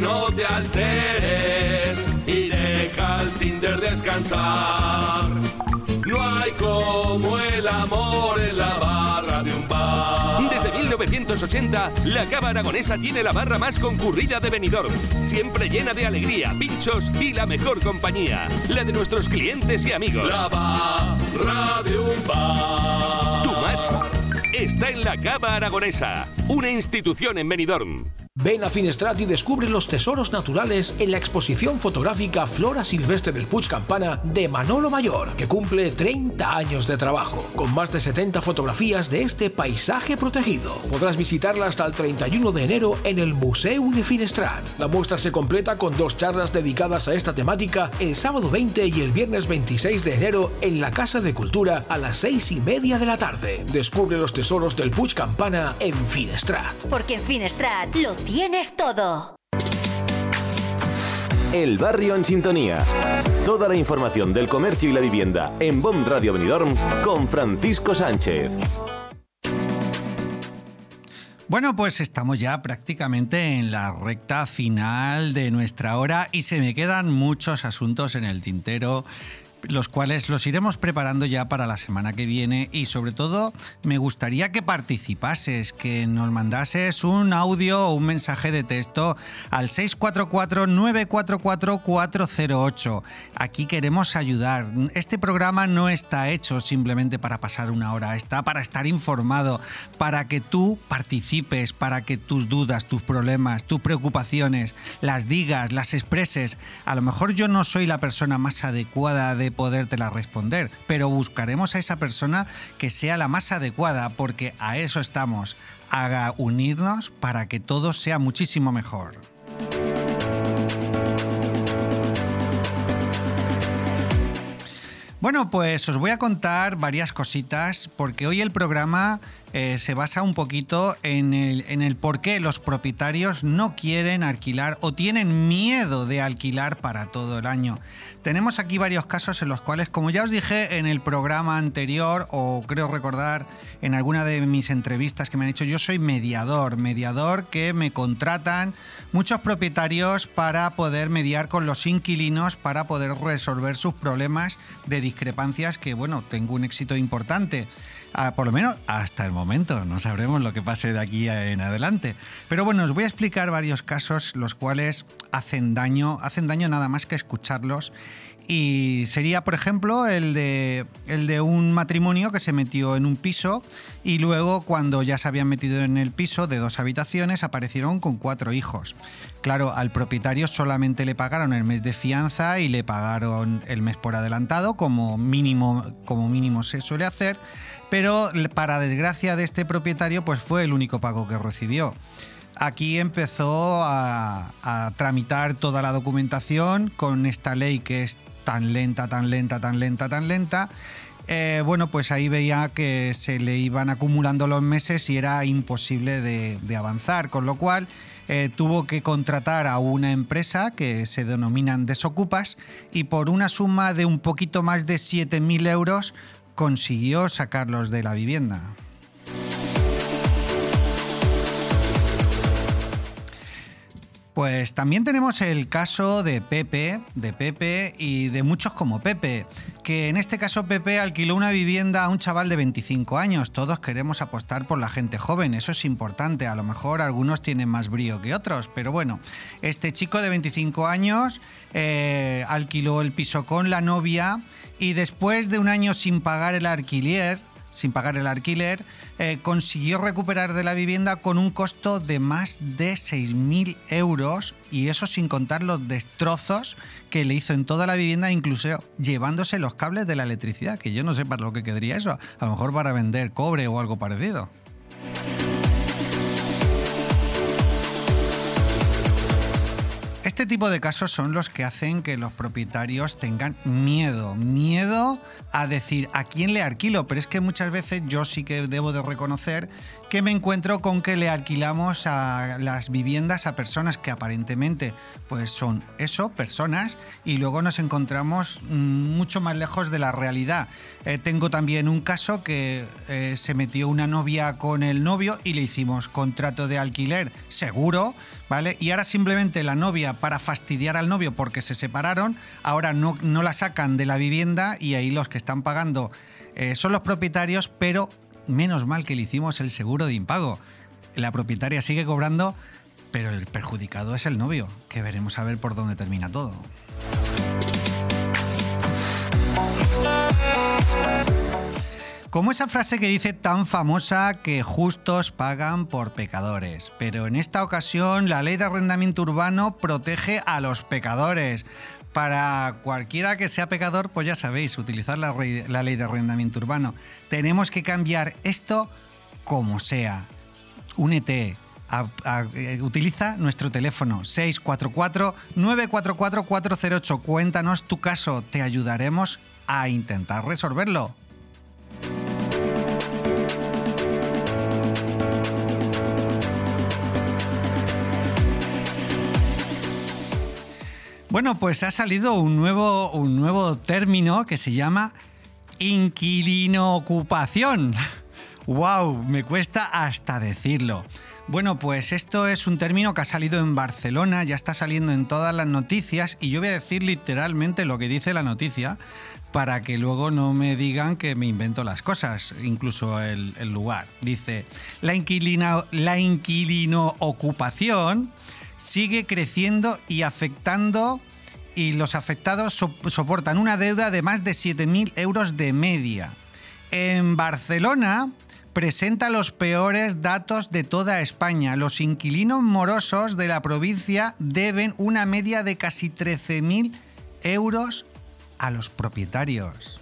No te alteres y deja al Tinder descansar. No hay como el amor en la barra de un bar. Desde 1980, la Cava Aragonesa tiene la barra más concurrida de Benidorm. Siempre llena de alegría, pinchos y la mejor compañía. La de nuestros clientes y amigos. La barra de un bar. Tu match está en la Cava Aragonesa, una institución en Benidorm. Ven a Finestrat y descubre los tesoros naturales en la exposición fotográfica Flora Silvestre del Puig Campana de Manolo Mayor, que cumple 30 años de trabajo, con más de 70 fotografías de este paisaje protegido. Podrás visitarla hasta el 31 de enero en el Museo de Finestrat. La muestra se completa con dos charlas dedicadas a esta temática el sábado 20 y el viernes 26 de enero en la Casa de Cultura a las 6 y media de la tarde. Descubre los tesoros del Puig Campana en Finestrat. Porque en Finestrat lo tienes todo. El barrio en sintonía. Toda la información del comercio y la vivienda en BOM Radio Benidorm con Francisco Sánchez. Bueno, pues estamos ya prácticamente en la recta final de nuestra hora y se me quedan muchos asuntos en el tintero los cuales los iremos preparando ya para la semana que viene y sobre todo me gustaría que participases, que nos mandases un audio o un mensaje de texto al 644-944-408. Aquí queremos ayudar. Este programa no está hecho simplemente para pasar una hora, está para estar informado, para que tú participes, para que tus dudas, tus problemas, tus preocupaciones las digas, las expreses. A lo mejor yo no soy la persona más adecuada de podértela responder, pero buscaremos a esa persona que sea la más adecuada, porque a eso estamos, a unirnos para que todo sea muchísimo mejor. Bueno, pues os voy a contar varias cositas porque hoy el programa eh, se basa un poquito en el, en el por qué los propietarios no quieren alquilar o tienen miedo de alquilar para todo el año. Tenemos aquí varios casos en los cuales, como ya os dije en el programa anterior, o creo recordar en alguna de mis entrevistas que me han hecho, yo soy mediador, mediador que me contratan muchos propietarios para poder mediar con los inquilinos, para poder resolver sus problemas de discrepancias que, bueno, tengo un éxito importante. Ah, por lo menos hasta el momento. No sabremos lo que pase de aquí en adelante. Pero bueno, os voy a explicar varios casos los cuales hacen daño, hacen daño nada más que escucharlos. Y sería, por ejemplo, el de, el de un matrimonio que se metió en un piso y luego, cuando ya se habían metido en el piso de dos habitaciones, aparecieron con cuatro hijos. Claro, al propietario solamente le pagaron el mes de fianza y le pagaron el mes por adelantado, como mínimo, como mínimo se suele hacer, pero para desgracia de este propietario, pues fue el único pago que recibió. Aquí empezó a, a tramitar toda la documentación con esta ley que es tan lenta, tan lenta, tan lenta, tan lenta. Eh, bueno, pues ahí veía que se le iban acumulando los meses y era imposible de, avanzar, con lo cual eh, tuvo que contratar a una empresa que se denominan desocupas y por una suma de un poquito más de 7.000 euros consiguió sacarlos de la vivienda. Pues también tenemos el caso de Pepe, de Pepe y de muchos como Pepe, que en este caso Pepe alquiló una vivienda a un chaval de 25 años. Todos queremos apostar por la gente joven, eso es importante. A lo mejor algunos tienen más brío que otros, pero bueno, este chico de 25 años eh, alquiló el piso con la novia y después de un año sin pagar el alquiler, sin pagar el alquiler, eh, consiguió recuperar de la vivienda con un costo de más de 6.000 euros y eso sin contar los destrozos que le hizo en toda la vivienda, incluso llevándose los cables de la electricidad, que yo no sé para lo que quedaría eso, a lo mejor para vender cobre o algo parecido. Este tipo de casos son los que hacen que los propietarios tengan miedo, miedo a decir a quién le alquilo, pero es que muchas veces yo sí que debo de reconocer que me encuentro con que le alquilamos a las viviendas a personas que aparentemente pues son eso, personas, y luego nos encontramos mucho más lejos de la realidad. Eh, tengo también un caso que eh, se metió una novia con el novio y le hicimos contrato de alquiler seguro, ¿vale? Y ahora simplemente la novia, para fastidiar al novio porque se separaron, ahora no, no la sacan de la vivienda y ahí los que están pagando eh, son los propietarios, pero menos mal que le hicimos el seguro de impago. La propietaria sigue cobrando, pero el perjudicado es el novio, que veremos a ver por dónde termina todo. Como esa frase que dice tan famosa que justos pagan por pecadores, pero en esta ocasión la ley de arrendamiento urbano protege a los pecadores. Para cualquiera que sea pecador, pues ya sabéis, utilizar la, ley de arrendamiento urbano. Tenemos que cambiar esto como sea. Únete, eh, utiliza nuestro teléfono 644-944-408. Cuéntanos tu caso, te ayudaremos a intentar resolverlo. Bueno, pues ha salido un nuevo, un nuevo término que se llama inquilino ocupación. ¡Wow! Me cuesta hasta decirlo. Bueno, pues esto es un término que ha salido en Barcelona, ya está saliendo en todas las noticias y yo voy a decir literalmente lo que dice la noticia para que luego no me digan que me invento las cosas, incluso el, lugar. Dice, la, la inquilino ocupación sigue creciendo y afectando y los afectados so- soportan una deuda de más de 7.000 euros de media. En Barcelona presenta los peores datos de toda España. Los inquilinos morosos de la provincia deben una media de casi 13.000 euros a los propietarios.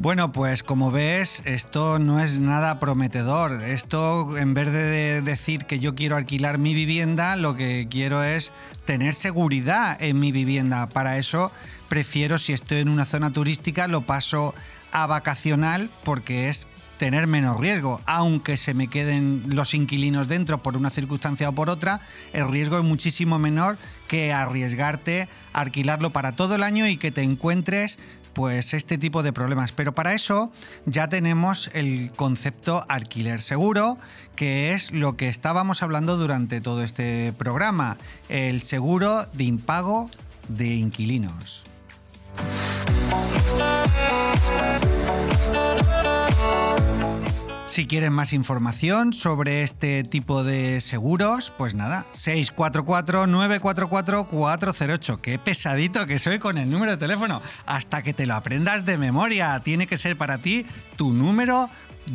Bueno, pues como ves, esto no es nada prometedor. Esto, en vez de decir que yo quiero alquilar mi vivienda, lo que quiero es tener seguridad en mi vivienda. Para eso prefiero, si estoy en una zona turística, lo paso a vacacional porque es tener menos riesgo. Aunque se me queden los inquilinos dentro por una circunstancia o por otra, el riesgo es muchísimo menor que arriesgarte a alquilarlo para todo el año y que te encuentres pues este tipo de problemas. Pero para eso ya tenemos el concepto alquiler seguro, que es lo que estábamos hablando durante todo este programa, el seguro de impago de inquilinos. Si quieren más información sobre este tipo de seguros, pues nada, 644-944-408. Qué pesadito que soy con el número de teléfono. Hasta que te lo aprendas de memoria. Tiene que ser para ti tu número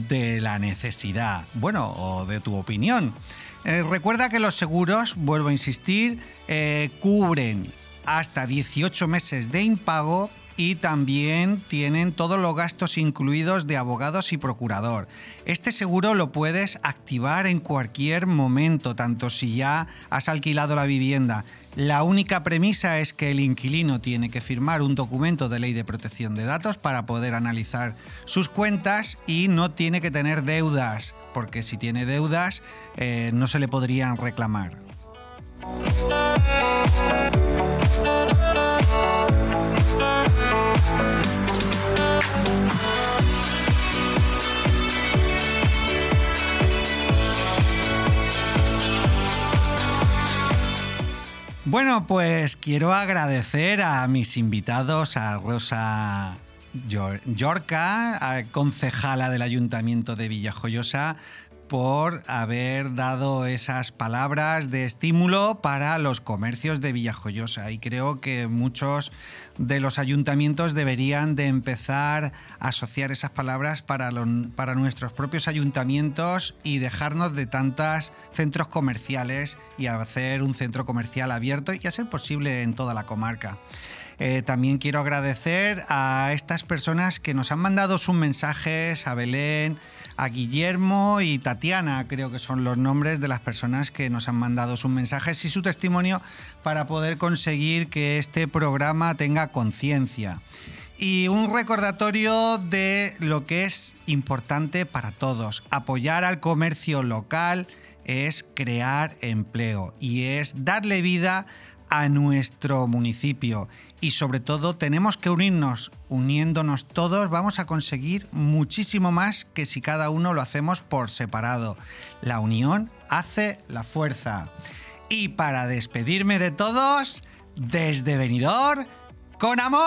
de la necesidad. Bueno, o de tu opinión. Eh, recuerda que los seguros, vuelvo a insistir, eh, cubren hasta 18 meses de impago y también tienen todos los gastos incluidos de abogados y procurador. Este seguro lo puedes activar en cualquier momento, tanto si ya has alquilado la vivienda. La única premisa es que el inquilino tiene que firmar un documento de ley de protección de datos para poder analizar sus cuentas y no tiene que tener deudas, porque si tiene deudas eh, no se le podrían reclamar. Bueno, pues quiero agradecer a mis invitados, a Rosa Yor- Yorca, concejala del Ayuntamiento de Villajoyosa, por haber dado esas palabras de estímulo para los comercios de Villajoyosa. Y creo que muchos de los ayuntamientos deberían de empezar a asociar esas palabras para, para nuestros propios ayuntamientos y dejarnos de tantos centros comerciales y hacer un centro comercial abierto y a ser posible en toda la comarca. Eh, también quiero agradecer a estas personas que nos han mandado sus mensajes, a Belén, a Guillermo y Tatiana, creo que son los nombres de las personas que nos han mandado sus mensajes y su testimonio para poder conseguir que este programa tenga conciencia. Y un recordatorio de lo que es importante para todos. Apoyar al comercio local es crear empleo y es darle vida a nuestro municipio y sobre todo tenemos que unirnos, uniéndonos todos vamos a conseguir muchísimo más que si cada uno lo hacemos por separado. La unión hace la fuerza. Y para despedirme de todos, desde Benidorm, con amor.